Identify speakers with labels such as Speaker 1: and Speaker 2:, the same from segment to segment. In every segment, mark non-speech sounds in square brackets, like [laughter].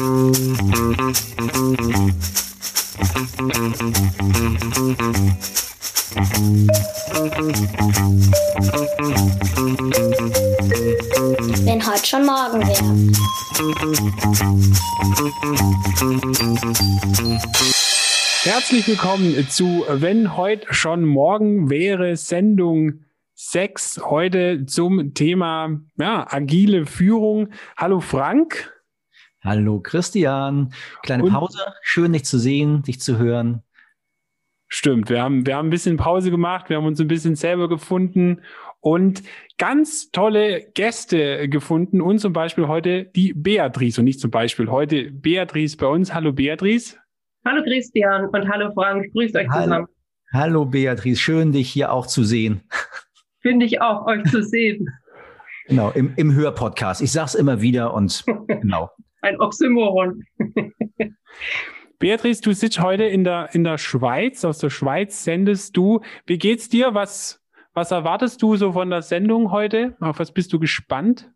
Speaker 1: Wenn heute schon morgen wäre.
Speaker 2: Herzlich willkommen zu Wenn heute schon morgen wäre Sendung 6. Heute zum Thema ja, agile Führung. Hallo Frank.
Speaker 3: Hallo Christian. Kleine Und Pause. Schön, dich zu sehen, dich zu hören.
Speaker 2: Stimmt, wir haben, wir haben ein bisschen Pause gemacht, wir haben uns ein bisschen selber gefunden und ganz tolle Gäste gefunden und zum Beispiel heute die Beatrice und nicht zum Beispiel heute Beatrice bei uns. Hallo Beatrice.
Speaker 4: Hallo Christian und hallo Frank, grüßt euch
Speaker 3: hallo.
Speaker 4: zusammen.
Speaker 3: Hallo Beatrice, schön dich hier auch zu sehen. [laughs]
Speaker 4: Finde ich auch, euch zu sehen.
Speaker 3: Genau, im, im Hörpodcast. Ich sage es immer wieder und [laughs] genau.
Speaker 4: Ein Oxymoron.
Speaker 2: Beatrice, du sitzt heute in der, in der Schweiz. Aus der Schweiz sendest du. Wie geht's dir? Was, was erwartest du so von der Sendung heute? Auf was bist du gespannt?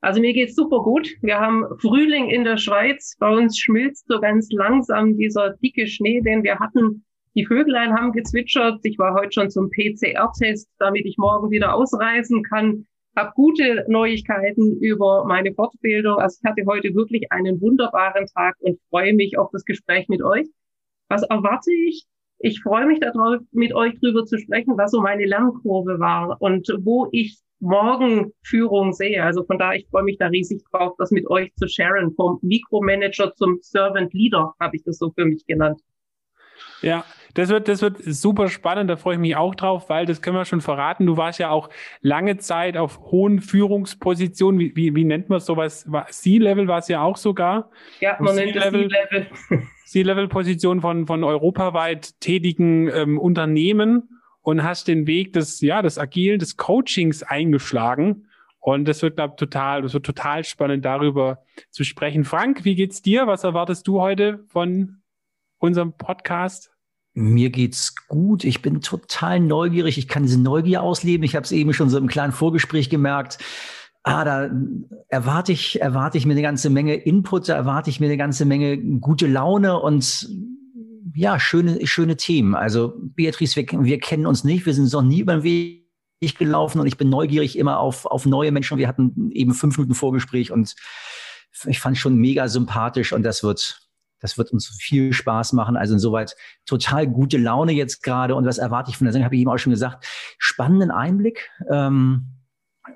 Speaker 4: Also mir geht's super gut. Wir haben Frühling in der Schweiz. Bei uns schmilzt so ganz langsam dieser dicke Schnee, den wir hatten. Die Vöglein haben gezwitschert. Ich war heute schon zum PCR-Test, damit ich morgen wieder ausreisen kann habe gute Neuigkeiten über meine Fortbildung. Also ich hatte heute wirklich einen wunderbaren Tag und freue mich auf das Gespräch mit euch. Was erwarte ich? Ich freue mich darauf, mit euch drüber zu sprechen, was so meine Lernkurve war und wo ich morgen Führung sehe. Also von daher, ich freue mich da riesig drauf, das mit euch zu sharen. Vom Mikromanager zum Servant Leader habe ich das so für mich genannt.
Speaker 2: Ja, das wird, das wird super spannend, da freue ich mich auch drauf, weil das können wir schon verraten. Du warst ja auch lange Zeit auf hohen Führungspositionen. Wie, wie, wie nennt man sowas? C-Level war es ja auch sogar.
Speaker 4: Ja, man nennt es C-Level. [laughs]
Speaker 2: C-Level-Position von, von europaweit tätigen ähm, Unternehmen und hast den Weg des, ja, des Agilen, des Coachings eingeschlagen. Und das wird, glaube total, das wird total spannend, darüber zu sprechen. Frank, wie geht's dir? Was erwartest du heute von unserem Podcast?
Speaker 3: Mir geht's gut. Ich bin total neugierig. Ich kann diese Neugier ausleben. Ich habe es eben schon so im kleinen Vorgespräch gemerkt. Ah, da erwarte ich, erwarte ich mir eine ganze Menge Input, da erwarte ich mir eine ganze Menge gute Laune und ja, schöne, schöne Themen. Also Beatrice, wir, wir kennen uns nicht, wir sind noch nie über den Weg gelaufen und ich bin neugierig immer auf, auf neue Menschen. Wir hatten eben fünf Minuten Vorgespräch und ich fand schon mega sympathisch und das wird, das wird uns viel Spaß machen. Also insoweit total gute Laune jetzt gerade. Und was erwarte ich von der Sendung? Habe ich eben auch schon gesagt. Spannenden Einblick. Ähm,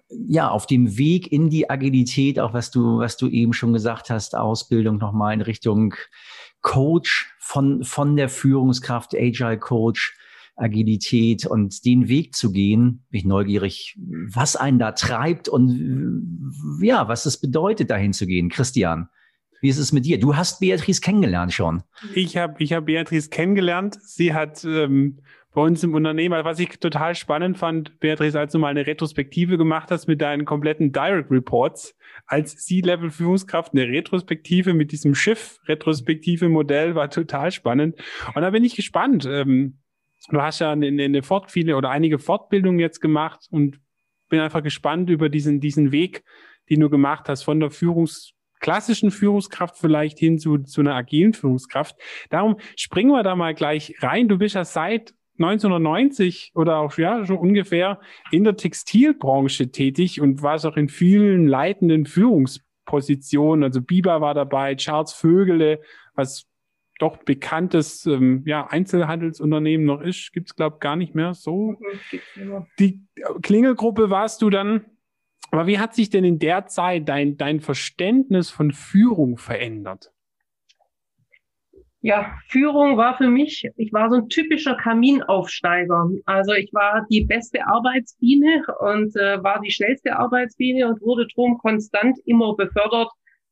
Speaker 3: ja, auf dem Weg in die Agilität, auch was du, was du eben schon gesagt hast, Ausbildung nochmal in Richtung Coach von, von der Führungskraft, Agile Coach, Agilität und den Weg zu gehen, bin ich neugierig, was einen da treibt und ja, was es bedeutet, dahin zu gehen. Christian. Wie ist es mit dir? Du hast Beatrice kennengelernt schon.
Speaker 2: Ich habe ich hab Beatrice kennengelernt. Sie hat ähm, bei uns im Unternehmen, was ich total spannend fand, Beatrice, als du mal eine Retrospektive gemacht hast mit deinen kompletten Direct Reports, als C-Level-Führungskraft eine Retrospektive mit diesem Schiff-Retrospektive-Modell war total spannend. Und da bin ich gespannt. Ähm, du hast ja eine, eine Fort viele oder einige Fortbildungen jetzt gemacht und bin einfach gespannt über diesen, diesen Weg, den du gemacht hast von der Führungs klassischen Führungskraft vielleicht hin zu, zu einer agilen Führungskraft. Darum springen wir da mal gleich rein. Du bist ja seit 1990 oder auch ja schon ungefähr in der Textilbranche tätig und warst auch in vielen leitenden Führungspositionen. Also Biber war dabei, Charles Vögele, was doch bekanntes ähm, ja, Einzelhandelsunternehmen noch ist, gibt's glaube gar nicht mehr so. Die Klingelgruppe warst du dann aber wie hat sich denn in der Zeit dein, dein Verständnis von Führung verändert?
Speaker 4: Ja, Führung war für mich, ich war so ein typischer Kaminaufsteiger. Also ich war die beste Arbeitsbiene und äh, war die schnellste Arbeitsbiene und wurde drum konstant immer befördert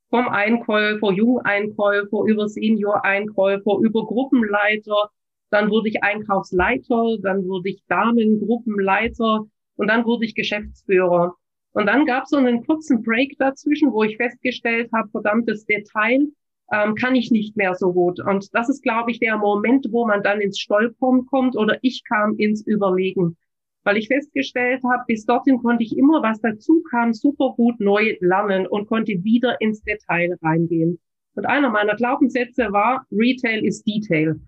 Speaker 4: vom Einkäufer, Jungeinkäufer, über Senior-Einkäufer, über Gruppenleiter. Dann wurde ich Einkaufsleiter, dann wurde ich Damengruppenleiter und dann wurde ich Geschäftsführer. Und dann gab es so einen kurzen Break dazwischen, wo ich festgestellt habe, verdammtes Detail ähm, kann ich nicht mehr so gut. Und das ist, glaube ich, der Moment, wo man dann ins Stolpern kommt oder ich kam ins Überlegen. Weil ich festgestellt habe, bis dorthin konnte ich immer, was dazu kam, super gut neu lernen und konnte wieder ins Detail reingehen. Und einer meiner Glaubenssätze war, Retail is Detail.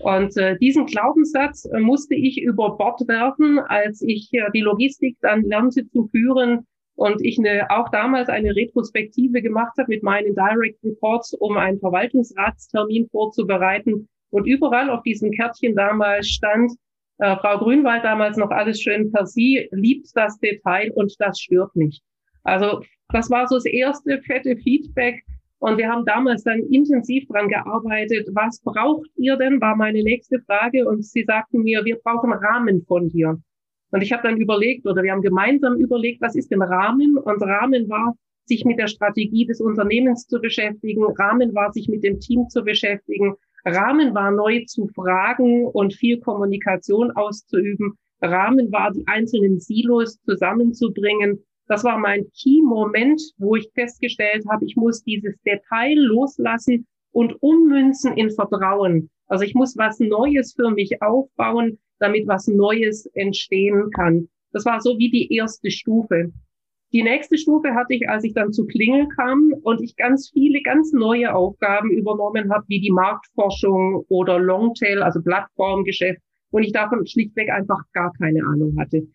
Speaker 4: Und äh, diesen Glaubenssatz äh, musste ich über Bord werfen, als ich äh, die Logistik dann lernte zu führen und ich eine, auch damals eine Retrospektive gemacht habe mit meinen Direct Reports, um einen Verwaltungsratstermin vorzubereiten. Und überall auf diesem Kärtchen damals stand, äh, Frau Grünwald damals noch alles schön per Sie, liebt das Detail und das stört mich. Also das war so das erste fette Feedback, und wir haben damals dann intensiv dran gearbeitet. Was braucht ihr denn, war meine nächste Frage. Und sie sagten mir, wir brauchen Rahmen von dir. Und ich habe dann überlegt, oder wir haben gemeinsam überlegt, was ist denn Rahmen? Und Rahmen war, sich mit der Strategie des Unternehmens zu beschäftigen. Rahmen war, sich mit dem Team zu beschäftigen. Rahmen war, neu zu fragen und viel Kommunikation auszuüben. Rahmen war, die einzelnen Silos zusammenzubringen das war mein Key-Moment, wo ich festgestellt habe, ich muss dieses Detail loslassen und ummünzen in Vertrauen. Also ich muss was Neues für mich aufbauen, damit was Neues entstehen kann. Das war so wie die erste Stufe. Die nächste Stufe hatte ich, als ich dann zu Klingel kam und ich ganz viele, ganz neue Aufgaben übernommen habe, wie die Marktforschung oder Longtail, also Plattformgeschäft, und ich davon schlichtweg einfach gar keine Ahnung hatte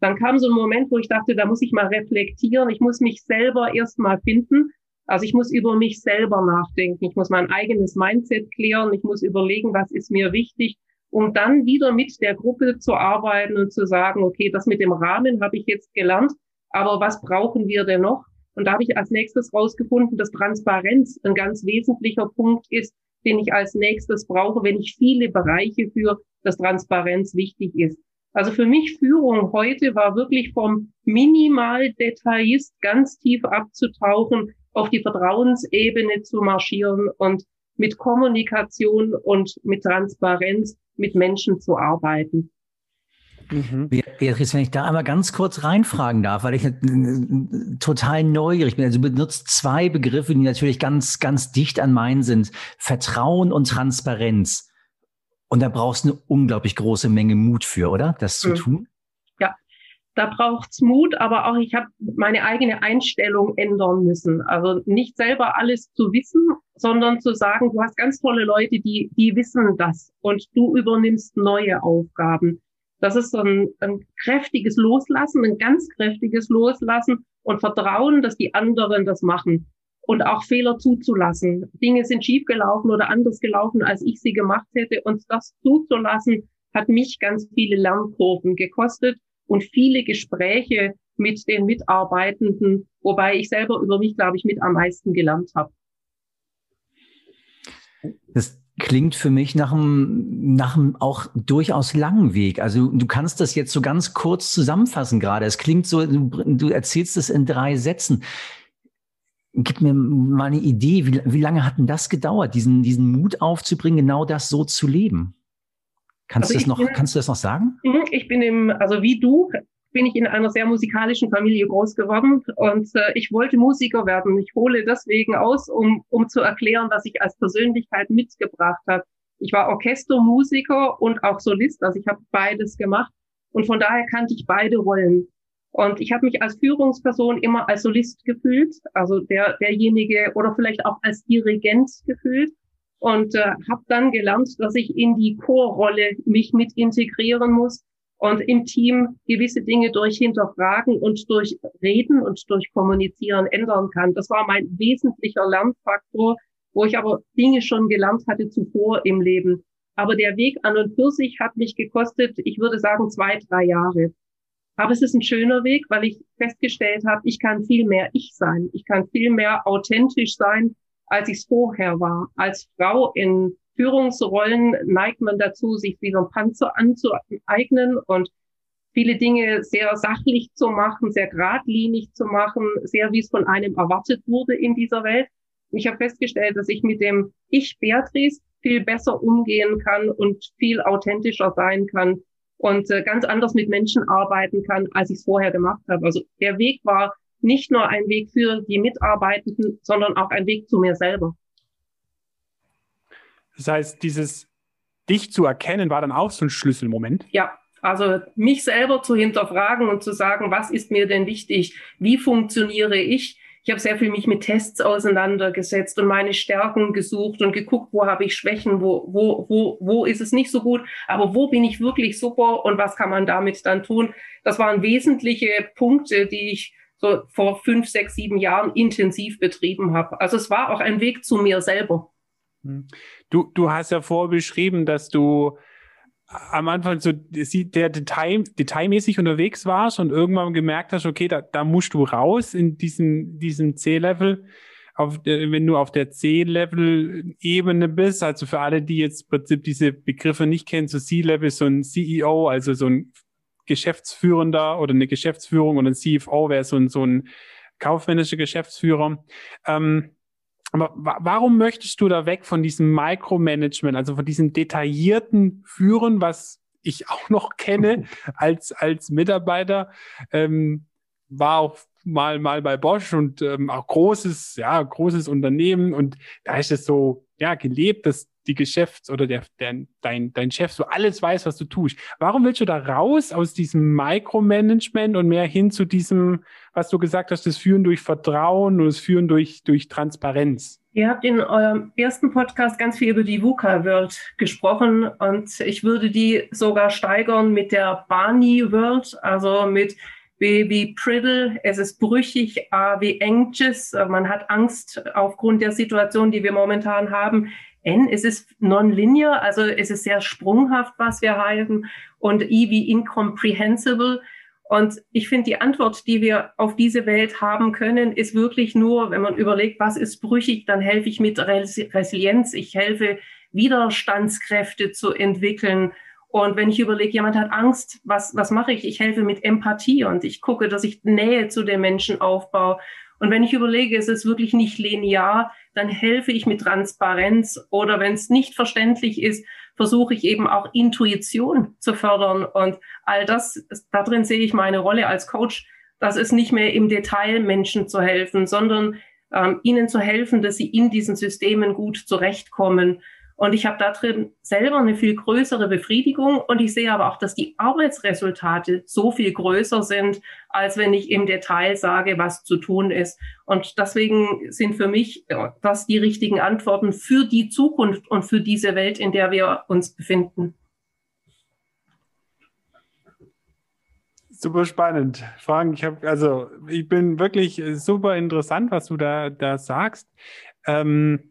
Speaker 4: dann kam so ein Moment, wo ich dachte, da muss ich mal reflektieren. Ich muss mich selber erstmal finden. Also ich muss über mich selber nachdenken. Ich muss mein eigenes Mindset klären. Ich muss überlegen, was ist mir wichtig, um dann wieder mit der Gruppe zu arbeiten und zu sagen, okay, das mit dem Rahmen habe ich jetzt gelernt, aber was brauchen wir denn noch? Und da habe ich als nächstes rausgefunden, dass Transparenz ein ganz wesentlicher Punkt ist, den ich als nächstes brauche, wenn ich viele Bereiche für, dass Transparenz wichtig ist. Also für mich Führung heute war wirklich vom Minimaldetailist ganz tief abzutauchen, auf die Vertrauensebene zu marschieren und mit Kommunikation und mit Transparenz mit Menschen zu arbeiten.
Speaker 3: Mhm. Beatrice, wenn ich da einmal ganz kurz reinfragen darf, weil ich total neugierig bin. Also du benutzt zwei Begriffe, die natürlich ganz, ganz dicht an meinen sind. Vertrauen und Transparenz. Und da brauchst du eine unglaublich große Menge Mut für, oder? Das zu mhm. tun?
Speaker 4: Da braucht's Mut, aber auch ich habe meine eigene Einstellung ändern müssen. Also nicht selber alles zu wissen, sondern zu sagen, du hast ganz tolle Leute, die, die wissen das und du übernimmst neue Aufgaben. Das ist so ein, ein kräftiges Loslassen, ein ganz kräftiges Loslassen und Vertrauen, dass die anderen das machen und auch Fehler zuzulassen. Dinge sind schiefgelaufen oder anders gelaufen, als ich sie gemacht hätte. Und das zuzulassen, hat mich ganz viele Lernkurven gekostet und viele Gespräche mit den Mitarbeitenden, wobei ich selber über mich, glaube ich, mit am meisten gelernt habe.
Speaker 3: Das klingt für mich nach einem, nach einem auch durchaus langen Weg. Also du kannst das jetzt so ganz kurz zusammenfassen gerade. Es klingt so, du, du erzählst es in drei Sätzen. Gib mir mal eine Idee, wie, wie lange hat denn das gedauert, diesen, diesen Mut aufzubringen, genau das so zu leben? Kannst, also du, das noch, bin, kannst du das noch sagen?
Speaker 4: Mhm, ich bin im, also wie du, bin ich in einer sehr musikalischen Familie groß geworden und äh, ich wollte Musiker werden. Ich hole deswegen aus, um, um zu erklären, was ich als Persönlichkeit mitgebracht habe. Ich war Orchestermusiker und auch Solist, also ich habe beides gemacht und von daher kannte ich beide Rollen. Und ich habe mich als Führungsperson immer als Solist gefühlt, also der, derjenige oder vielleicht auch als Dirigent gefühlt und äh, habe dann gelernt, dass ich in die Chorrolle mich mit integrieren muss und im Team gewisse Dinge durch Hinterfragen und durch Reden und durch Kommunizieren ändern kann. Das war mein wesentlicher Lernfaktor, wo ich aber Dinge schon gelernt hatte zuvor im Leben. Aber der Weg an und für sich hat mich gekostet, ich würde sagen, zwei, drei Jahre. Aber es ist ein schöner Weg, weil ich festgestellt habe, ich kann viel mehr ich sein. Ich kann viel mehr authentisch sein, als ich es vorher war. Als Frau in Führungsrollen neigt man dazu, sich wie so ein Panzer anzueignen und viele Dinge sehr sachlich zu machen, sehr geradlinig zu machen, sehr wie es von einem erwartet wurde in dieser Welt. Ich habe festgestellt, dass ich mit dem Ich Beatrice viel besser umgehen kann und viel authentischer sein kann und äh, ganz anders mit Menschen arbeiten kann, als ich es vorher gemacht habe. Also der Weg war nicht nur ein Weg für die Mitarbeitenden, sondern auch ein Weg zu mir selber.
Speaker 2: Das heißt, dieses dich zu erkennen war dann auch so ein Schlüsselmoment.
Speaker 4: Ja, also mich selber zu hinterfragen und zu sagen, was ist mir denn wichtig? Wie funktioniere ich? ich habe sehr viel mich mit Tests auseinandergesetzt und meine Stärken gesucht und geguckt, wo habe ich Schwächen, wo, wo, wo, wo ist es nicht so gut, aber wo bin ich wirklich super und was kann man damit dann tun? Das waren wesentliche Punkte, die ich so vor fünf, sechs, sieben Jahren intensiv betrieben habe. Also es war auch ein Weg zu mir selber.
Speaker 2: Hm. Du, du hast ja vorher beschrieben, dass du am Anfang so der Detail, detailmäßig unterwegs warst und irgendwann gemerkt hast, okay, da, da musst du raus in diesem, diesem C-Level. Auf, wenn du auf der C-Level-Ebene bist, also für alle, die jetzt im Prinzip diese Begriffe nicht kennen, so C-Level ist so ein CEO, also so ein Geschäftsführender oder eine Geschäftsführung und ein CFO wäre so ein, so ein kaufmännischer Geschäftsführer. Ähm, aber warum möchtest du da weg von diesem Micromanagement, also von diesem detaillierten Führen, was ich [laughs] auch noch kenne [laughs] als, als Mitarbeiter? Ähm, war auch mal, mal bei Bosch und ähm, auch großes, ja, großes Unternehmen und da ist es so, ja, gelebt, dass die Geschäfts- oder der, der, dein, dein Chef so alles weiß, was du tust. Warum willst du da raus aus diesem Micromanagement und mehr hin zu diesem, was du gesagt hast, das Führen durch Vertrauen und das Führen durch, durch Transparenz?
Speaker 4: Ihr habt in eurem ersten Podcast ganz viel über die VUCA-World gesprochen und ich würde die sogar steigern mit der Barney-World, also mit wie, wie Priddle, es ist brüchig, wie anxious, man hat Angst aufgrund der Situation, die wir momentan haben. N, es ist nonlinear, also es ist sehr sprunghaft, was wir halten, und I wie incomprehensible. Und ich finde, die Antwort, die wir auf diese Welt haben können, ist wirklich nur, wenn man überlegt, was ist brüchig, dann helfe ich mit Resilienz, ich helfe Widerstandskräfte zu entwickeln. Und wenn ich überlege, jemand hat Angst, was, was mache ich? Ich helfe mit Empathie und ich gucke, dass ich Nähe zu den Menschen aufbaue. Und wenn ich überlege, es ist wirklich nicht linear, dann helfe ich mit Transparenz oder wenn es nicht verständlich ist, versuche ich eben auch Intuition zu fördern und all das, darin sehe ich meine Rolle als Coach, das ist nicht mehr im Detail Menschen zu helfen, sondern ähm, ihnen zu helfen, dass sie in diesen Systemen gut zurechtkommen und ich habe da drin selber eine viel größere Befriedigung und ich sehe aber auch, dass die Arbeitsresultate so viel größer sind, als wenn ich im Detail sage, was zu tun ist. Und deswegen sind für mich das die richtigen Antworten für die Zukunft und für diese Welt, in der wir uns befinden.
Speaker 2: Super spannend, Frank. Ich habe also, ich bin wirklich super interessant, was du da da sagst. Ähm,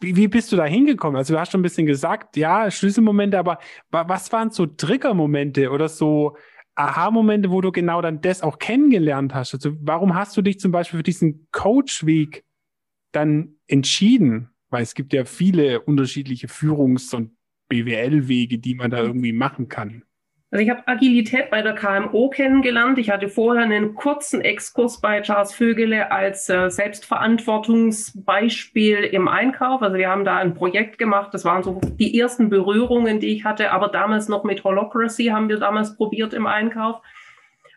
Speaker 2: wie, wie bist du da hingekommen? Also du hast schon ein bisschen gesagt, ja, Schlüsselmomente, aber was waren so Triggermomente oder so Aha-Momente, wo du genau dann das auch kennengelernt hast? Also warum hast du dich zum Beispiel für diesen Coach-Weg dann entschieden? Weil es gibt ja viele unterschiedliche Führungs- und BWL-Wege, die man da irgendwie machen kann.
Speaker 4: Also ich habe Agilität bei der KMO kennengelernt. Ich hatte vorher einen kurzen Exkurs bei Charles Vögele als äh, Selbstverantwortungsbeispiel im Einkauf. Also wir haben da ein Projekt gemacht. Das waren so die ersten Berührungen, die ich hatte, aber damals noch mit Holocracy haben wir damals probiert im Einkauf.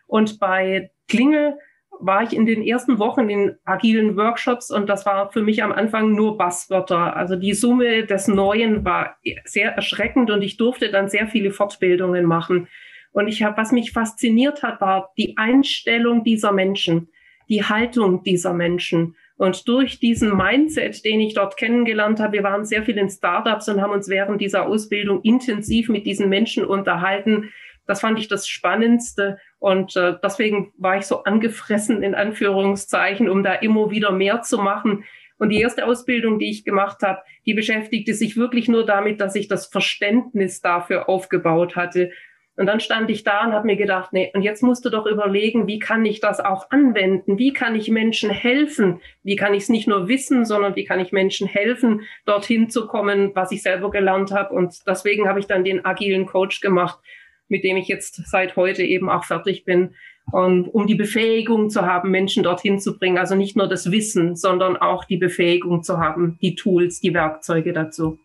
Speaker 4: Und bei Klingel war ich in den ersten Wochen in agilen Workshops und das war für mich am Anfang nur Basswörter. Also die Summe des Neuen war sehr erschreckend und ich durfte dann sehr viele Fortbildungen machen. Und ich habe, was mich fasziniert hat, war die Einstellung dieser Menschen, die Haltung dieser Menschen. Und durch diesen Mindset, den ich dort kennengelernt habe, wir waren sehr viel in Startups und haben uns während dieser Ausbildung intensiv mit diesen Menschen unterhalten. Das fand ich das Spannendste. Und äh, deswegen war ich so angefressen, in Anführungszeichen, um da immer wieder mehr zu machen. Und die erste Ausbildung, die ich gemacht habe, die beschäftigte sich wirklich nur damit, dass ich das Verständnis dafür aufgebaut hatte. Und dann stand ich da und habe mir gedacht, nee, und jetzt musst du doch überlegen, wie kann ich das auch anwenden? Wie kann ich Menschen helfen? Wie kann ich es nicht nur wissen, sondern wie kann ich Menschen helfen, dorthin zu kommen, was ich selber gelernt habe? Und deswegen habe ich dann den agilen Coach gemacht, mit dem ich jetzt seit heute eben auch fertig bin. Und um die Befähigung zu haben, Menschen dorthin zu bringen. Also nicht nur das Wissen, sondern auch die Befähigung zu haben, die Tools, die Werkzeuge dazu.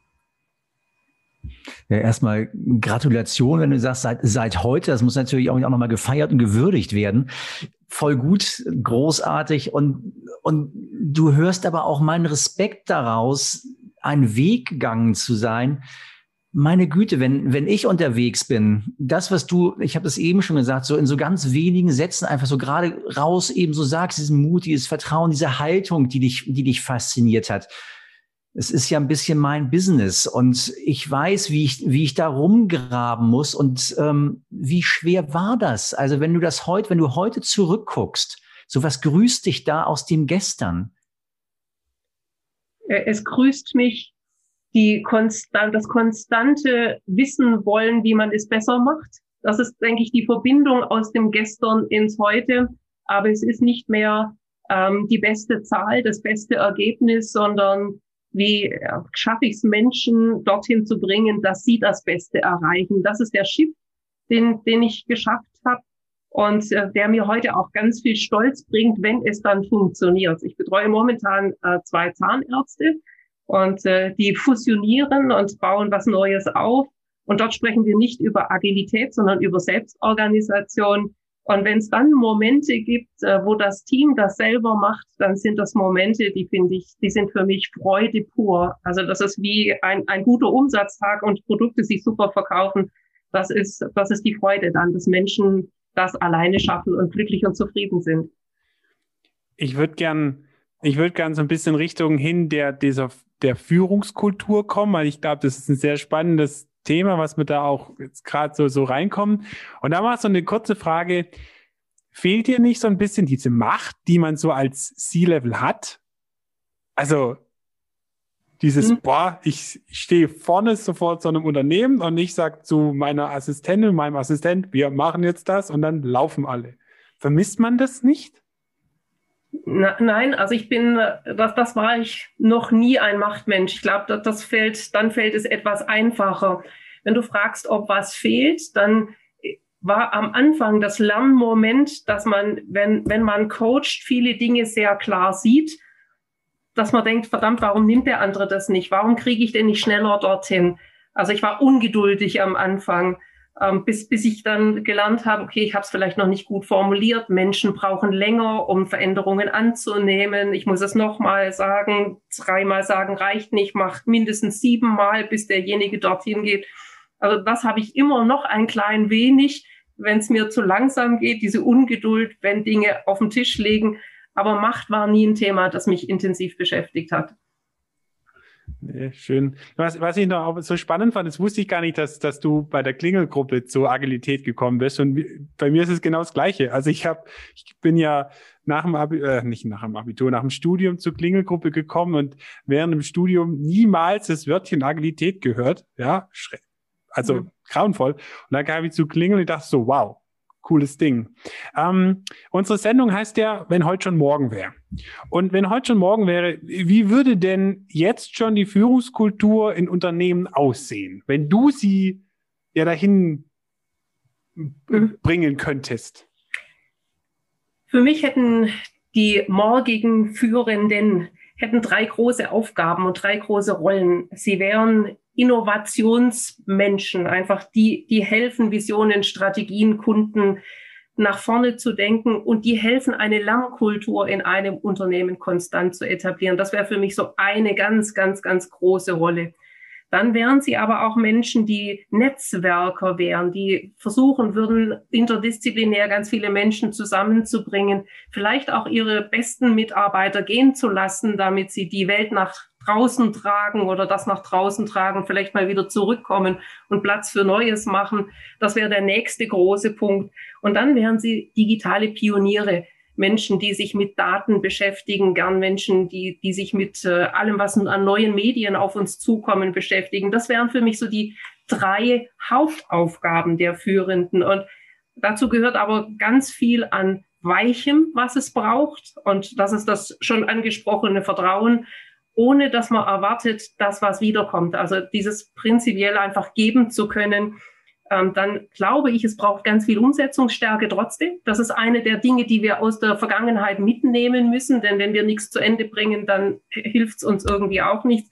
Speaker 3: Ja, erstmal Gratulation, wenn du sagst, seit, seit heute, das muss natürlich auch, nochmal gefeiert und gewürdigt werden. Voll gut, großartig und, und du hörst aber auch meinen Respekt daraus, einen Weg gegangen zu sein, meine Güte, wenn, wenn ich unterwegs bin, das, was du, ich habe es eben schon gesagt, so in so ganz wenigen Sätzen einfach so gerade raus eben so sagst, diesen Mut, dieses Vertrauen, diese Haltung, die dich, die dich fasziniert hat. Es ist ja ein bisschen mein Business und ich weiß, wie ich, wie ich da rumgraben muss und ähm, wie schwer war das? Also wenn du das heute, wenn du heute zurückguckst, so was grüßt dich da aus dem Gestern?
Speaker 4: Äh, es grüßt mich die konstant, das konstante Wissen wollen, wie man es besser macht. Das ist, denke ich, die Verbindung aus dem Gestern ins Heute. Aber es ist nicht mehr ähm, die beste Zahl, das beste Ergebnis, sondern wie äh, schaffe ich es Menschen dorthin zu bringen, dass sie das Beste erreichen. Das ist der Shift, den, den ich geschafft habe und äh, der mir heute auch ganz viel Stolz bringt, wenn es dann funktioniert. Ich betreue momentan äh, zwei Zahnärzte und äh, die fusionieren und bauen was Neues auf. Und dort sprechen wir nicht über Agilität, sondern über Selbstorganisation. Und wenn es dann Momente gibt, äh, wo das Team das selber macht, dann sind das Momente, die finde ich, die sind für mich Freude pur. Also das ist wie ein, ein guter Umsatztag und Produkte sich super verkaufen. Das ist, das ist die Freude dann, dass Menschen das alleine schaffen und glücklich und zufrieden sind.
Speaker 2: Ich würde gern, ich würde gern so ein bisschen Richtung hin der, dieser der Führungskultur kommen, weil ich glaube, das ist ein sehr spannendes Thema, was wir da auch jetzt gerade so, so reinkommen. Und da war so eine kurze Frage. Fehlt dir nicht so ein bisschen diese Macht, die man so als C-Level hat? Also dieses, mhm. boah, ich stehe vorne sofort zu einem Unternehmen und ich sage zu meiner Assistentin, meinem Assistent, wir machen jetzt das und dann laufen alle. Vermisst man das nicht?
Speaker 4: Na, nein, also ich bin, das, das war ich noch nie ein Machtmensch. Ich glaube, das, das fällt, dann fällt es etwas einfacher. Wenn du fragst, ob was fehlt, dann war am Anfang das Lernmoment, dass man, wenn, wenn man coacht, viele Dinge sehr klar sieht, dass man denkt, verdammt, warum nimmt der andere das nicht? Warum kriege ich denn nicht schneller dorthin? Also ich war ungeduldig am Anfang ähm, bis, bis ich dann gelernt habe, okay, ich habe es vielleicht noch nicht gut formuliert. Menschen brauchen länger, um Veränderungen anzunehmen. Ich muss es nochmal sagen, dreimal sagen reicht nicht, macht mindestens siebenmal, bis derjenige dorthin geht. Also das habe ich immer noch ein klein wenig, wenn es mir zu langsam geht, diese Ungeduld, wenn Dinge auf den Tisch liegen. Aber Macht war nie ein Thema, das mich intensiv beschäftigt hat.
Speaker 2: Nee, schön. Was, was ich noch so spannend fand, das wusste ich gar nicht, dass, dass du bei der Klingelgruppe zur Agilität gekommen bist. Und bei mir ist es genau das Gleiche. Also ich habe, ich bin ja nach dem Abi, äh, nicht nach dem Abitur, nach dem Studium zur Klingelgruppe gekommen und während dem Studium niemals das Wörtchen Agilität gehört. Ja, also mhm. grauenvoll. Und dann kam ich zu Klingel und dachte so, wow, cooles Ding. Ähm, unsere Sendung heißt ja, wenn heute schon morgen wäre. Und wenn heute schon morgen wäre, wie würde denn jetzt schon die Führungskultur in Unternehmen aussehen, wenn du sie ja dahin bringen könntest?
Speaker 4: Für mich hätten die morgigen Führenden hätten drei große Aufgaben und drei große Rollen. Sie wären Innovationsmenschen, einfach die, die helfen, Visionen, Strategien, Kunden nach vorne zu denken und die helfen, eine Lernkultur in einem Unternehmen konstant zu etablieren. Das wäre für mich so eine ganz, ganz, ganz große Rolle. Dann wären sie aber auch Menschen, die Netzwerker wären, die versuchen würden, interdisziplinär ganz viele Menschen zusammenzubringen, vielleicht auch ihre besten Mitarbeiter gehen zu lassen, damit sie die Welt nach draußen tragen oder das nach draußen tragen, vielleicht mal wieder zurückkommen und Platz für Neues machen. Das wäre der nächste große Punkt. Und dann wären sie digitale Pioniere. Menschen, die sich mit Daten beschäftigen, gern Menschen, die, die sich mit äh, allem, was an neuen Medien auf uns zukommen, beschäftigen. Das wären für mich so die drei Hauptaufgaben der Führenden. Und dazu gehört aber ganz viel an Weichem, was es braucht. Und das ist das schon angesprochene Vertrauen, ohne dass man erwartet, dass was wiederkommt. Also dieses prinzipiell einfach geben zu können, ähm, dann glaube ich, es braucht ganz viel Umsetzungsstärke trotzdem. Das ist eine der Dinge, die wir aus der Vergangenheit mitnehmen müssen, denn wenn wir nichts zu Ende bringen, dann hilft es uns irgendwie auch nichts.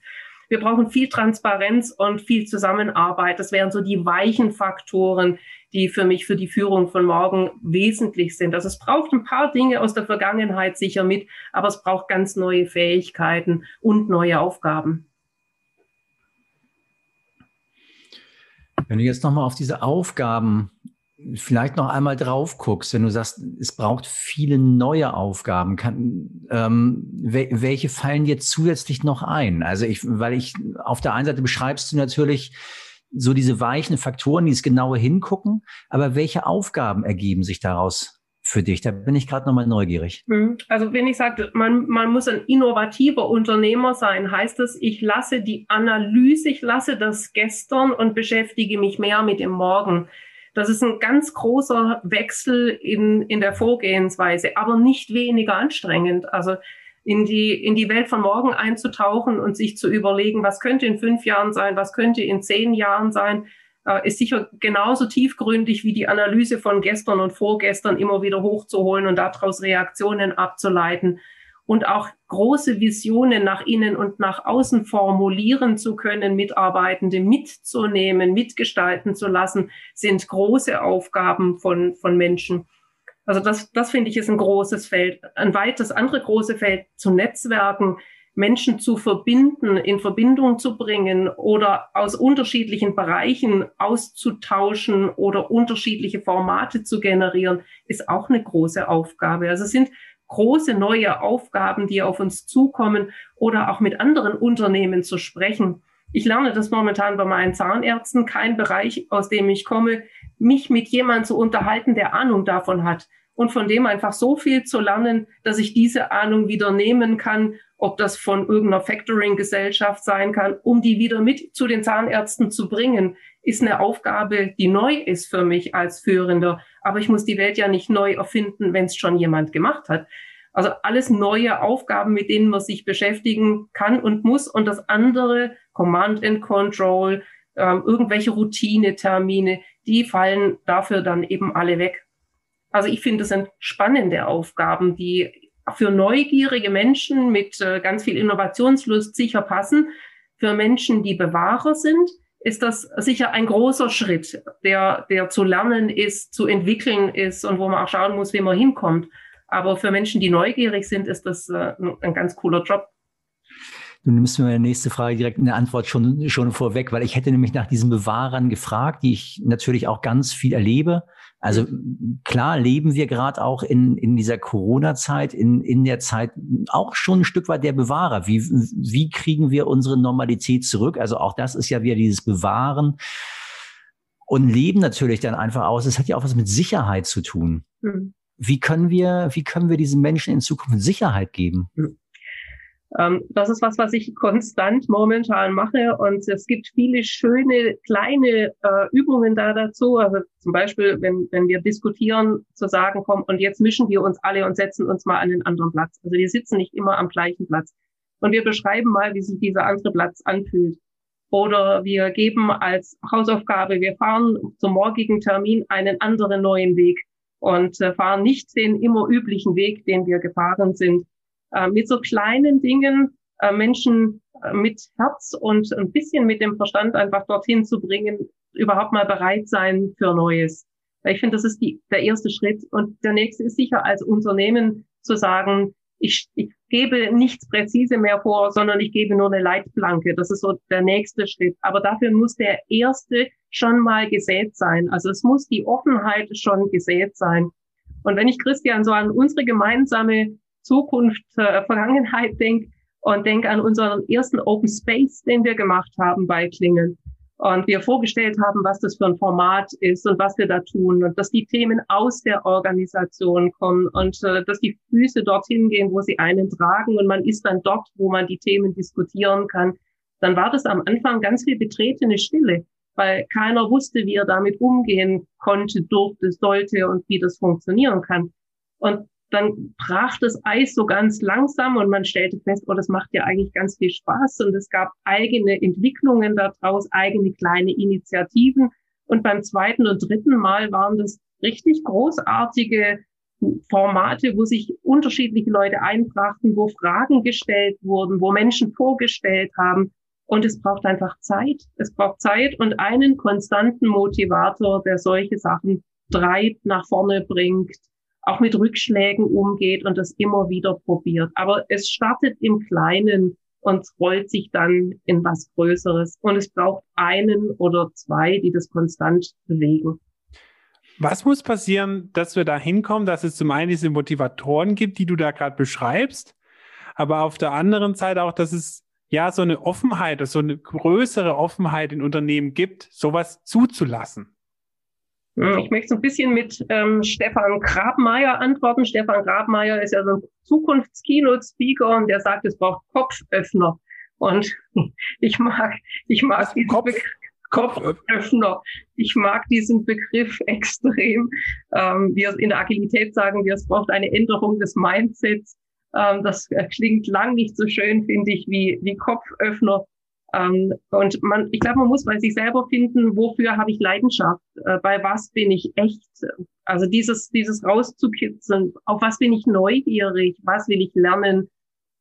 Speaker 4: Wir brauchen viel Transparenz und viel Zusammenarbeit. Das wären so die weichen Faktoren, die für mich für die Führung von morgen wesentlich sind. Also es braucht ein paar Dinge aus der Vergangenheit sicher mit, aber es braucht ganz neue Fähigkeiten und neue Aufgaben.
Speaker 3: Wenn du jetzt nochmal auf diese Aufgaben vielleicht noch einmal drauf guckst, wenn du sagst, es braucht viele neue Aufgaben, kann, ähm, welche fallen dir zusätzlich noch ein? Also ich, weil ich auf der einen Seite beschreibst du natürlich so diese weichen Faktoren, die es genauer hingucken, aber welche Aufgaben ergeben sich daraus für dich? Da bin ich gerade nochmal neugierig.
Speaker 4: Hm. Also wenn ich sage, man, man muss ein innovativer Unternehmer sein, heißt das, ich lasse die Analyse, ich lasse das gestern und beschäftige mich mehr mit dem Morgen. Das ist ein ganz großer Wechsel in, in der Vorgehensweise, aber nicht weniger anstrengend. Also in die, in die Welt von morgen einzutauchen und sich zu überlegen, was könnte in fünf Jahren sein, was könnte in zehn Jahren sein, äh, ist sicher genauso tiefgründig wie die Analyse von gestern und vorgestern immer wieder hochzuholen und daraus Reaktionen abzuleiten und auch große Visionen nach innen und nach außen formulieren zu können, Mitarbeitende mitzunehmen, mitgestalten zu lassen, sind große Aufgaben von, von Menschen. Also das, das finde ich ist ein großes Feld. Ein weiteres andere große Feld zu Netzwerken, Menschen zu verbinden, in Verbindung zu bringen oder aus unterschiedlichen Bereichen auszutauschen oder unterschiedliche Formate zu generieren, ist auch eine große Aufgabe. Also es sind große neue Aufgaben, die auf uns zukommen oder auch mit anderen Unternehmen zu sprechen. Ich lerne das momentan bei meinen Zahnärzten, kein Bereich, aus dem ich komme, mich mit jemandem zu unterhalten, der Ahnung davon hat und von dem einfach so viel zu lernen, dass ich diese Ahnung wieder nehmen kann, ob das von irgendeiner Factoring-Gesellschaft sein kann, um die wieder mit zu den Zahnärzten zu bringen, ist eine Aufgabe, die neu ist für mich als Führender. Aber ich muss die Welt ja nicht neu erfinden, wenn es schon jemand gemacht hat. Also alles neue Aufgaben, mit denen man sich beschäftigen kann und muss. Und das andere, Command and Control, ähm, irgendwelche Routine-Termine, die fallen dafür dann eben alle weg. Also ich finde, das sind spannende Aufgaben, die für neugierige Menschen mit äh, ganz viel Innovationslust sicher passen. Für Menschen, die Bewahrer sind, ist das sicher ein großer Schritt, der, der zu lernen ist, zu entwickeln ist und wo man auch schauen muss, wie man hinkommt. Aber für Menschen, die neugierig sind, ist das äh, ein ganz cooler Job.
Speaker 3: Du nimmst mir meine nächste Frage direkt eine Antwort schon, schon vorweg, weil ich hätte nämlich nach diesen Bewahrern gefragt, die ich natürlich auch ganz viel erlebe. Also klar leben wir gerade auch in, in dieser Corona-Zeit, in, in der Zeit auch schon ein Stück weit der Bewahrer. Wie, wie kriegen wir unsere Normalität zurück? Also auch das ist ja wieder dieses Bewahren und leben natürlich dann einfach aus. Es hat ja auch was mit Sicherheit zu tun. Mhm. Wie können wir, wie können wir diesen Menschen in Zukunft Sicherheit geben? Mhm.
Speaker 4: Ähm, das ist was, was ich konstant momentan mache und es gibt viele schöne kleine äh, Übungen da dazu. Also zum Beispiel, wenn, wenn wir diskutieren, zu sagen, komm, und jetzt mischen wir uns alle und setzen uns mal an den anderen Platz. Also wir sitzen nicht immer am gleichen Platz. Und wir beschreiben mal, wie sich dieser andere Platz anfühlt. Oder wir geben als Hausaufgabe, wir fahren zum morgigen Termin einen anderen neuen Weg und äh, fahren nicht den immer üblichen Weg, den wir gefahren sind äh, mit so kleinen Dingen äh, Menschen äh, mit Herz und ein bisschen mit dem Verstand einfach dorthin zu bringen, überhaupt mal bereit sein für Neues. Ich finde, das ist die, der erste Schritt. Und der nächste ist sicher als Unternehmen zu sagen, ich, ich gebe nichts präzise mehr vor, sondern ich gebe nur eine Leitplanke. Das ist so der nächste Schritt. Aber dafür muss der erste schon mal gesät sein. Also es muss die Offenheit schon gesät sein. Und wenn ich Christian so an unsere gemeinsame Zukunft, äh, Vergangenheit denke und denke an unseren ersten Open Space, den wir gemacht haben bei Klingen. Und wir vorgestellt haben, was das für ein Format ist und was wir da tun und dass die Themen aus der Organisation kommen und äh, dass die Füße dorthin gehen, wo sie einen tragen und man ist dann dort, wo man die Themen diskutieren kann. Dann war das am Anfang ganz viel betretene Stille, weil keiner wusste, wie er damit umgehen konnte, durfte, sollte und wie das funktionieren kann. Und dann brach das Eis so ganz langsam und man stellte fest, oh, das macht ja eigentlich ganz viel Spaß und es gab eigene Entwicklungen daraus, eigene kleine Initiativen. Und beim zweiten und dritten Mal waren das richtig großartige Formate, wo sich unterschiedliche Leute einbrachten, wo Fragen gestellt wurden, wo Menschen vorgestellt haben. Und es braucht einfach Zeit. Es braucht Zeit und einen konstanten Motivator, der solche Sachen treibt, nach vorne bringt, auch mit Rückschlägen umgeht und das immer wieder probiert. Aber es startet im Kleinen und rollt sich dann in was Größeres. Und es braucht einen oder zwei, die das konstant bewegen.
Speaker 2: Was muss passieren, dass wir da hinkommen, dass es zum einen diese Motivatoren gibt, die du da gerade beschreibst, aber auf der anderen Seite auch, dass es ja so eine Offenheit, so eine größere Offenheit in Unternehmen gibt, sowas zuzulassen?
Speaker 4: Ich möchte so ein bisschen mit ähm, Stefan Grabmeier antworten. Stefan Grabmeier ist ja so ein Zukunftskeynote-Speaker und der sagt, es braucht Kopföffner. Und [laughs] ich mag, ich mag diesen Kopf, Begriff. Kopföffner. Ich mag diesen Begriff [laughs] extrem. Ähm, wir in der Agilität sagen wir, es braucht eine Änderung des Mindsets. Ähm, das klingt lang nicht so schön, finde ich, wie, wie Kopföffner. Ähm, und man, ich glaube, man muss bei sich selber finden, wofür habe ich Leidenschaft, äh, bei was bin ich echt. Also dieses, dieses rauszukitzeln, auf was bin ich neugierig, was will ich lernen.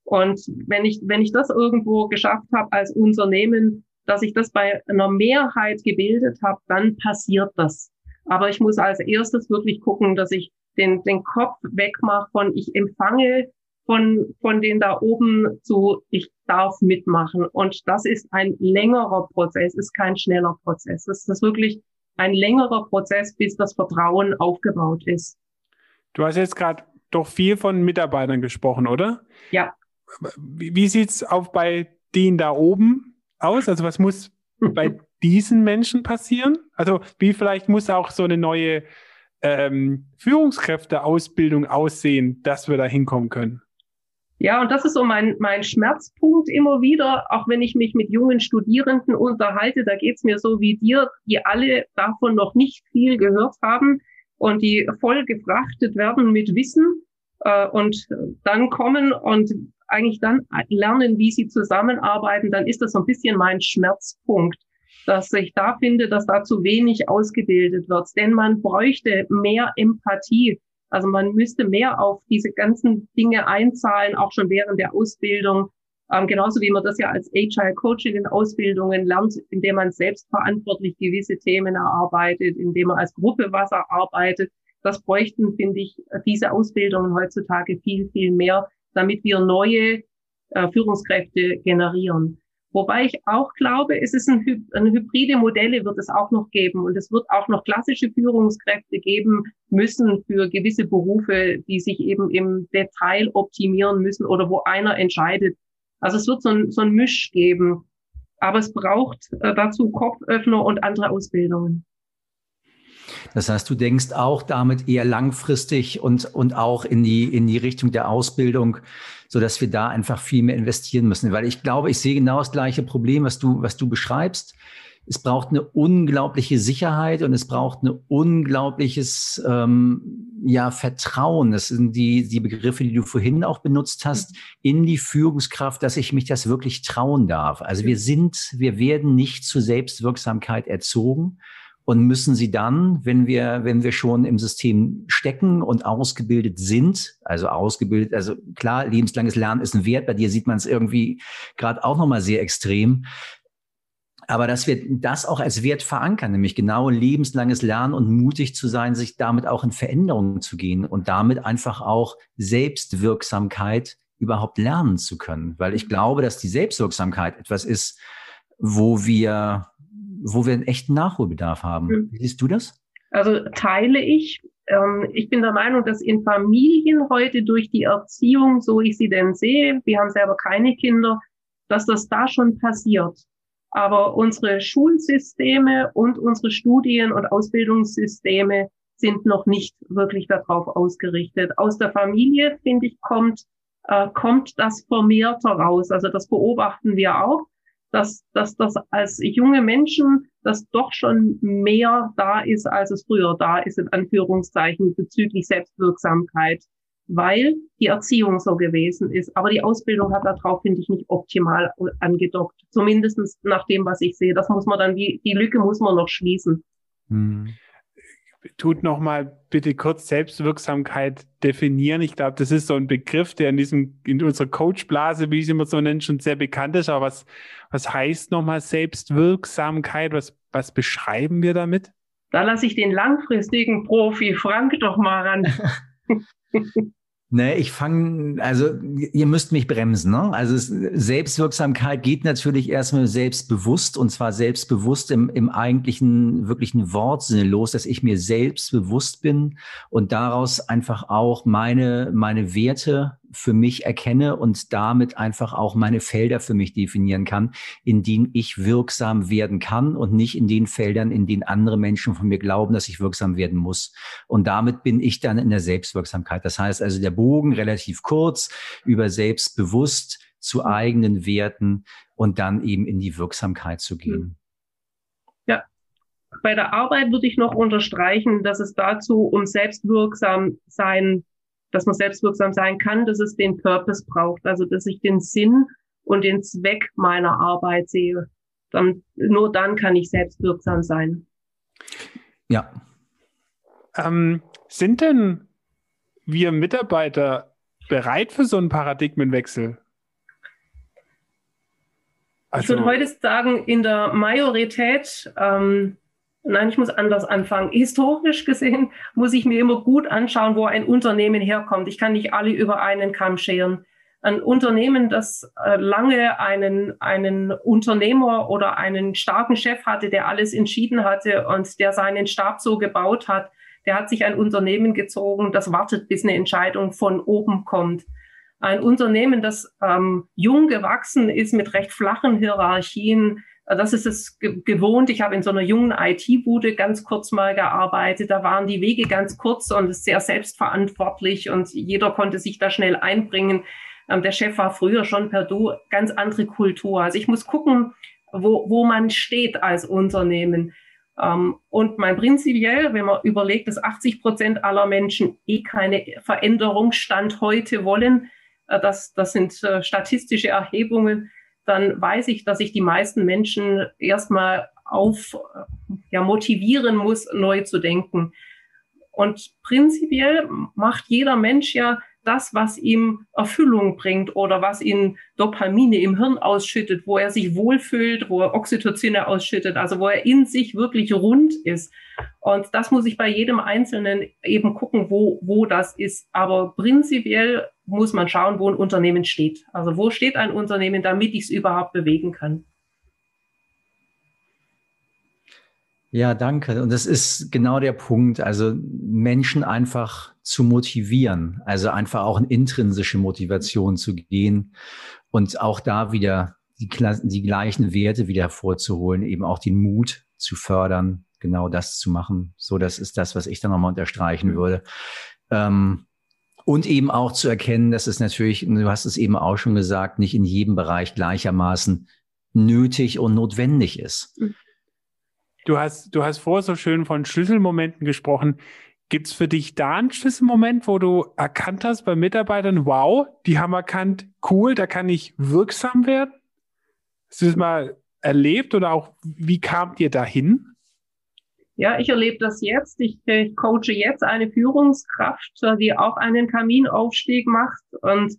Speaker 4: Und wenn ich, wenn ich das irgendwo geschafft habe als Unternehmen, dass ich das bei einer Mehrheit gebildet habe, dann passiert das. Aber ich muss als erstes wirklich gucken, dass ich den, den Kopf wegmache von ich empfange von, von den da oben zu, ich darf mitmachen. Und das ist ein längerer Prozess, ist kein schneller Prozess. Das ist wirklich ein längerer Prozess, bis das Vertrauen aufgebaut ist.
Speaker 2: Du hast jetzt gerade doch viel von Mitarbeitern gesprochen, oder?
Speaker 4: Ja.
Speaker 2: Wie, wie sieht's auch bei denen da oben aus? Also was muss [laughs] bei diesen Menschen passieren? Also wie vielleicht muss auch so eine neue ähm, Führungskräfteausbildung aussehen, dass wir da hinkommen können?
Speaker 4: Ja, und das ist so mein, mein Schmerzpunkt immer wieder, auch wenn ich mich mit jungen Studierenden unterhalte, da geht's mir so wie dir, die alle davon noch nicht viel gehört haben und die voll gefrachtet werden mit Wissen äh, und dann kommen und eigentlich dann lernen, wie sie zusammenarbeiten, dann ist das so ein bisschen mein Schmerzpunkt, dass ich da finde, dass da zu wenig ausgebildet wird. Denn man bräuchte mehr Empathie also man müsste mehr auf diese ganzen Dinge einzahlen, auch schon während der Ausbildung. Ähm, genauso wie man das ja als Agile Coaching in Ausbildungen lernt, indem man selbstverantwortlich gewisse Themen erarbeitet, indem man als Gruppe was erarbeitet. Das bräuchten, finde ich, diese Ausbildungen heutzutage viel, viel mehr, damit wir neue äh, Führungskräfte generieren. Wobei ich auch glaube, es ist ein, eine hybride Modelle wird es auch noch geben und es wird auch noch klassische Führungskräfte geben müssen für gewisse Berufe, die sich eben im Detail optimieren müssen oder wo einer entscheidet. Also es wird so ein, so ein Misch geben, aber es braucht äh, dazu Kopföffner und andere Ausbildungen.
Speaker 3: Das heißt, du denkst auch damit eher langfristig und, und auch in die, in die Richtung der Ausbildung, so dass wir da einfach viel mehr investieren müssen. Weil ich glaube, ich sehe genau das gleiche Problem, was du, was du beschreibst. Es braucht eine unglaubliche Sicherheit und es braucht ein unglaubliches ähm, ja, Vertrauen. Das sind die, die Begriffe, die du vorhin auch benutzt hast, in die Führungskraft, dass ich mich das wirklich trauen darf. Also wir sind, wir werden nicht zur Selbstwirksamkeit erzogen und müssen sie dann, wenn wir, wenn wir schon im System stecken und ausgebildet sind, also ausgebildet, also klar, lebenslanges Lernen ist ein Wert, bei dir sieht man es irgendwie gerade auch nochmal sehr extrem. Aber dass wir das auch als Wert verankern, nämlich genau lebenslanges Lernen und mutig zu sein, sich damit auch in Veränderungen zu gehen und damit einfach auch Selbstwirksamkeit überhaupt lernen zu können. Weil ich glaube, dass die Selbstwirksamkeit etwas ist, wo wir wo wir einen echten Nachholbedarf haben. Mhm. Wie siehst du das?
Speaker 4: Also teile ich. Ähm, ich bin der Meinung, dass in Familien heute durch die Erziehung, so ich sie denn sehe, wir haben selber keine Kinder, dass das da schon passiert. Aber unsere Schulsysteme und unsere Studien- und Ausbildungssysteme sind noch nicht wirklich darauf ausgerichtet. Aus der Familie, finde ich, kommt, äh, kommt das vermehrt heraus. Also das beobachten wir auch dass, dass das als junge Menschen das doch schon mehr da ist, als es früher da ist, in Anführungszeichen, bezüglich Selbstwirksamkeit, weil die Erziehung so gewesen ist. Aber die Ausbildung hat darauf, finde ich, nicht optimal angedockt. Zumindestens nach dem, was ich sehe. Das muss man dann, die, die Lücke muss man noch schließen. Hm
Speaker 2: tut noch mal bitte kurz Selbstwirksamkeit definieren. Ich glaube, das ist so ein Begriff, der in diesem in unserer Coachblase, wie ich es immer so nenne, schon sehr bekannt ist. Aber was was heißt noch mal Selbstwirksamkeit? Was was beschreiben wir damit?
Speaker 4: Da lasse ich den langfristigen Profi Frank doch mal ran. [laughs]
Speaker 3: Ne, ich fange, also ihr müsst mich bremsen. Ne? Also Selbstwirksamkeit geht natürlich erstmal selbstbewusst und zwar selbstbewusst im, im eigentlichen, wirklichen Wortsinne los, dass ich mir selbst bewusst bin und daraus einfach auch meine, meine Werte für mich erkenne und damit einfach auch meine Felder für mich definieren kann, in denen ich wirksam werden kann und nicht in den Feldern, in denen andere Menschen von mir glauben, dass ich wirksam werden muss. Und damit bin ich dann in der Selbstwirksamkeit. Das heißt also der Bogen relativ kurz über selbstbewusst zu eigenen Werten und dann eben in die Wirksamkeit zu gehen.
Speaker 4: Ja, bei der Arbeit würde ich noch unterstreichen, dass es dazu um selbstwirksam sein dass man selbstwirksam sein kann, dass es den Purpose braucht, also dass ich den Sinn und den Zweck meiner Arbeit sehe. Dann, nur dann kann ich selbstwirksam sein.
Speaker 3: Ja.
Speaker 2: Ähm, sind denn wir Mitarbeiter bereit für so einen Paradigmenwechsel?
Speaker 4: Also, ich würde also heute sagen, in der Majorität ähm, Nein, ich muss anders anfangen. Historisch gesehen muss ich mir immer gut anschauen, wo ein Unternehmen herkommt. Ich kann nicht alle über einen Kamm scheren. Ein Unternehmen, das äh, lange einen, einen Unternehmer oder einen starken Chef hatte, der alles entschieden hatte und der seinen Stab so gebaut hat, der hat sich ein Unternehmen gezogen, das wartet, bis eine Entscheidung von oben kommt. Ein Unternehmen, das ähm, jung gewachsen ist mit recht flachen Hierarchien, das ist es gewohnt. Ich habe in so einer jungen IT-Bude ganz kurz mal gearbeitet. Da waren die Wege ganz kurz und sehr selbstverantwortlich und jeder konnte sich da schnell einbringen. Ähm, der Chef war früher schon per Du, ganz andere Kultur. Also ich muss gucken, wo, wo man steht als Unternehmen. Ähm, und mein prinzipiell, wenn man überlegt, dass 80 Prozent aller Menschen eh keine Veränderung Stand heute wollen, äh, das, das sind äh, statistische Erhebungen, dann weiß ich, dass ich die meisten Menschen erstmal auf, ja, motivieren muss, neu zu denken. Und prinzipiell macht jeder Mensch ja das, was ihm Erfüllung bringt oder was ihn Dopamine im Hirn ausschüttet, wo er sich wohlfühlt, wo er Oxytocine ausschüttet, also wo er in sich wirklich rund ist. Und das muss ich bei jedem Einzelnen eben gucken, wo, wo das ist. Aber prinzipiell muss man schauen, wo ein Unternehmen steht. Also wo steht ein Unternehmen, damit ich es überhaupt bewegen kann.
Speaker 3: Ja, danke. Und das ist genau der Punkt. Also Menschen einfach zu motivieren, also einfach auch in intrinsische Motivation zu gehen und auch da wieder die, die gleichen Werte wieder hervorzuholen, eben auch den Mut zu fördern, genau das zu machen. So, das ist das, was ich dann nochmal unterstreichen mhm. würde. Ähm, und eben auch zu erkennen, dass es natürlich, du hast es eben auch schon gesagt, nicht in jedem Bereich gleichermaßen nötig und notwendig ist. Mhm.
Speaker 2: Du hast, du hast vorher so schön von Schlüsselmomenten gesprochen. Gibt es für dich da einen Schlüsselmoment, wo du erkannt hast bei Mitarbeitern, wow, die haben erkannt, cool, da kann ich wirksam werden? Hast du das mal erlebt oder auch wie kamt ihr dahin?
Speaker 4: Ja, ich erlebe das jetzt. Ich, ich coache jetzt eine Führungskraft, die auch einen Kaminaufstieg macht und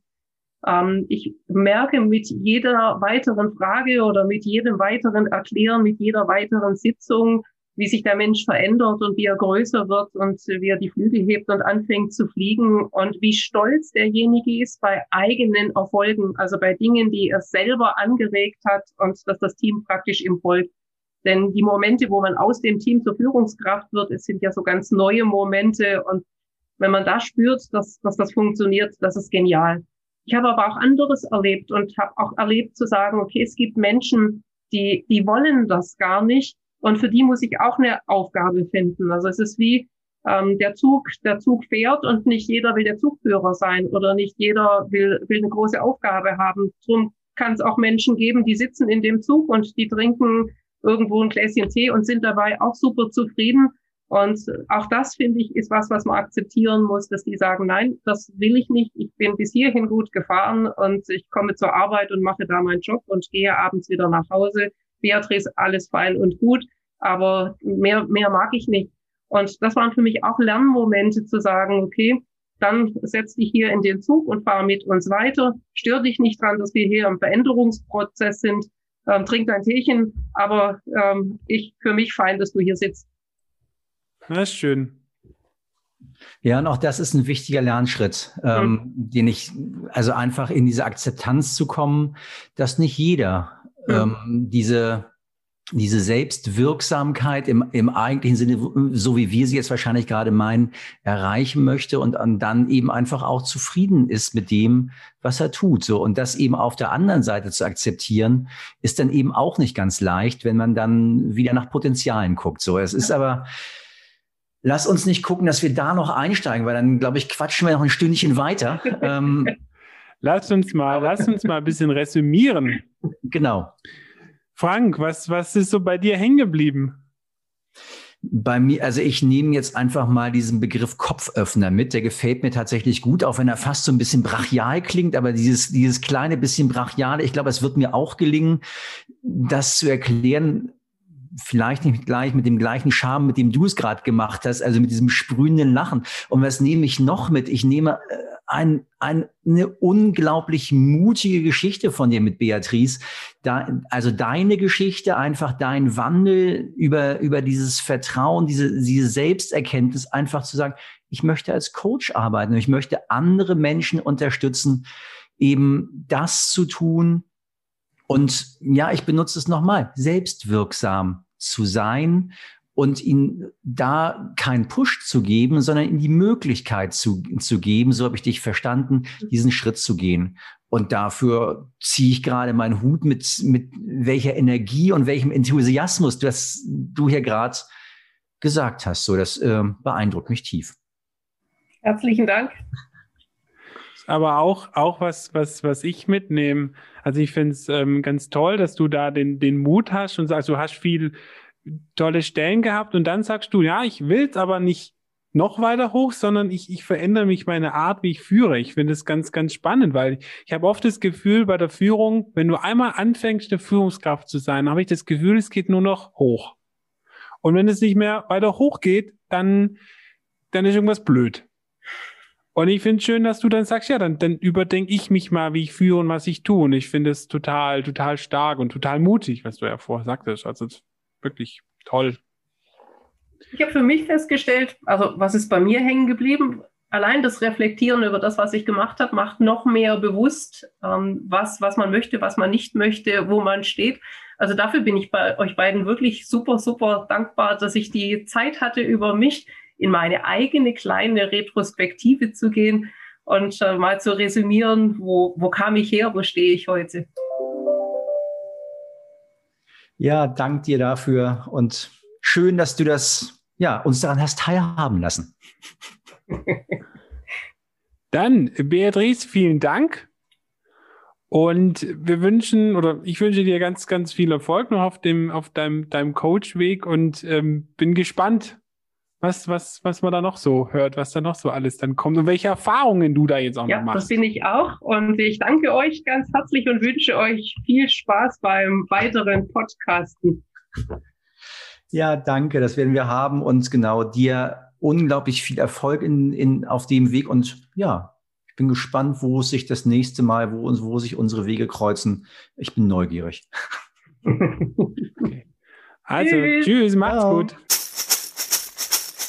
Speaker 4: ich merke mit jeder weiteren Frage oder mit jedem weiteren Erklären, mit jeder weiteren Sitzung, wie sich der Mensch verändert und wie er größer wird und wie er die Flügel hebt und anfängt zu fliegen und wie stolz derjenige ist bei eigenen Erfolgen, also bei Dingen, die er selber angeregt hat und dass das Team praktisch ihm folgt. Denn die Momente, wo man aus dem Team zur Führungskraft wird, es sind ja so ganz neue Momente und wenn man da spürt, dass, dass das funktioniert, das ist genial. Ich habe aber auch anderes erlebt und habe auch erlebt zu sagen, okay, es gibt Menschen, die, die wollen das gar nicht und für die muss ich auch eine Aufgabe finden. Also es ist wie ähm, der Zug, der Zug fährt und nicht jeder will der Zugführer sein oder nicht jeder will, will eine große Aufgabe haben. Drum kann es auch Menschen geben, die sitzen in dem Zug und die trinken irgendwo ein Gläschen Tee und sind dabei auch super zufrieden und auch das, finde ich, ist was, was man akzeptieren muss, dass die sagen, nein, das will ich nicht. Ich bin bis hierhin gut gefahren und ich komme zur Arbeit und mache da meinen Job und gehe abends wieder nach Hause. Beatrice, alles fein und gut, aber mehr, mehr mag ich nicht. Und das waren für mich auch Lernmomente zu sagen, okay, dann setz dich hier in den Zug und fahr mit uns weiter. Stör dich nicht dran, dass wir hier im Veränderungsprozess sind. Ähm, trink dein Teechen, aber ähm, ich für mich fein, dass du hier sitzt.
Speaker 2: Das ist schön.
Speaker 3: Ja, und auch das ist ein wichtiger Lernschritt, ähm, mhm. den ich, also einfach in diese Akzeptanz zu kommen, dass nicht jeder mhm. ähm, diese diese Selbstwirksamkeit im, im eigentlichen Sinne, so wie wir sie jetzt wahrscheinlich gerade meinen, erreichen möchte und, und dann eben einfach auch zufrieden ist mit dem, was er tut. So und das eben auf der anderen Seite zu akzeptieren, ist dann eben auch nicht ganz leicht, wenn man dann wieder nach Potenzialen guckt. So, es ist aber Lass uns nicht gucken, dass wir da noch einsteigen, weil dann, glaube ich, quatschen wir noch ein Stündchen weiter. [laughs] ähm,
Speaker 2: lass uns mal, lass uns mal ein bisschen resümieren.
Speaker 3: Genau.
Speaker 2: Frank, was, was ist so bei dir hängen geblieben?
Speaker 3: Bei mir, also ich nehme jetzt einfach mal diesen Begriff Kopföffner mit. Der gefällt mir tatsächlich gut, auch wenn er fast so ein bisschen brachial klingt, aber dieses, dieses kleine bisschen brachiale, ich glaube, es wird mir auch gelingen, das zu erklären, vielleicht nicht gleich mit dem gleichen Charme, mit dem du es gerade gemacht hast, also mit diesem sprühenden Lachen. Und was nehme ich noch mit? Ich nehme äh, ein, ein, eine unglaublich mutige Geschichte von dir mit Beatrice. Da, also deine Geschichte, einfach dein Wandel über, über dieses Vertrauen, diese, diese Selbsterkenntnis, einfach zu sagen, ich möchte als Coach arbeiten und ich möchte andere Menschen unterstützen, eben das zu tun. Und ja, ich benutze es nochmal, selbstwirksam zu sein und ihnen da keinen Push zu geben, sondern ihnen die Möglichkeit zu, zu geben, so habe ich dich verstanden, diesen Schritt zu gehen. Und dafür ziehe ich gerade meinen Hut mit, mit welcher Energie und welchem Enthusiasmus, das du hier gerade gesagt hast. So, das äh, beeindruckt mich tief.
Speaker 4: Herzlichen Dank.
Speaker 2: Aber auch, auch was, was, was ich mitnehme. Also ich finde es ähm, ganz toll, dass du da den, den Mut hast und sagst, du hast viel tolle Stellen gehabt und dann sagst du, ja, ich will es aber nicht noch weiter hoch, sondern ich, ich verändere mich meine Art, wie ich führe. Ich finde es ganz, ganz spannend, weil ich habe oft das Gefühl bei der Führung, wenn du einmal anfängst, eine Führungskraft zu sein, habe ich das Gefühl, es geht nur noch hoch. Und wenn es nicht mehr weiter hoch geht, dann, dann ist irgendwas blöd. Und ich finde es schön, dass du dann sagst, ja, dann, dann überdenke ich mich mal, wie ich führe und was ich tue. Und ich finde es total, total stark und total mutig, was du ja vorher sagtest. Also wirklich toll.
Speaker 4: Ich habe für mich festgestellt, also was ist bei mir hängen geblieben? Allein das Reflektieren über das, was ich gemacht habe, macht noch mehr bewusst, ähm, was, was man möchte, was man nicht möchte, wo man steht. Also dafür bin ich bei euch beiden wirklich super, super dankbar, dass ich die Zeit hatte, über mich in meine eigene kleine Retrospektive zu gehen und äh, mal zu resümieren, wo, wo kam ich her, wo stehe ich heute.
Speaker 3: Ja, dank dir dafür und schön, dass du das, ja, uns daran hast teilhaben lassen. [laughs]
Speaker 2: Dann, Beatrice, vielen Dank. Und wir wünschen, oder ich wünsche dir ganz, ganz viel Erfolg noch auf dem, auf deinem, deinem Coach-Weg und ähm, bin gespannt, was, was, was man da noch so hört, was da noch so alles dann kommt und welche Erfahrungen du da jetzt auch
Speaker 4: ja,
Speaker 2: noch machst.
Speaker 4: Ja, das bin ich auch. Und ich danke euch ganz herzlich und wünsche euch viel Spaß beim weiteren Podcasten.
Speaker 3: Ja, danke. Das werden wir haben und genau dir unglaublich viel Erfolg in, in, auf dem Weg. Und ja, ich bin gespannt, wo sich das nächste Mal, wo, wo sich unsere Wege kreuzen. Ich bin neugierig. [laughs]
Speaker 2: okay. Also, tschüss, tschüss macht's Ciao. gut.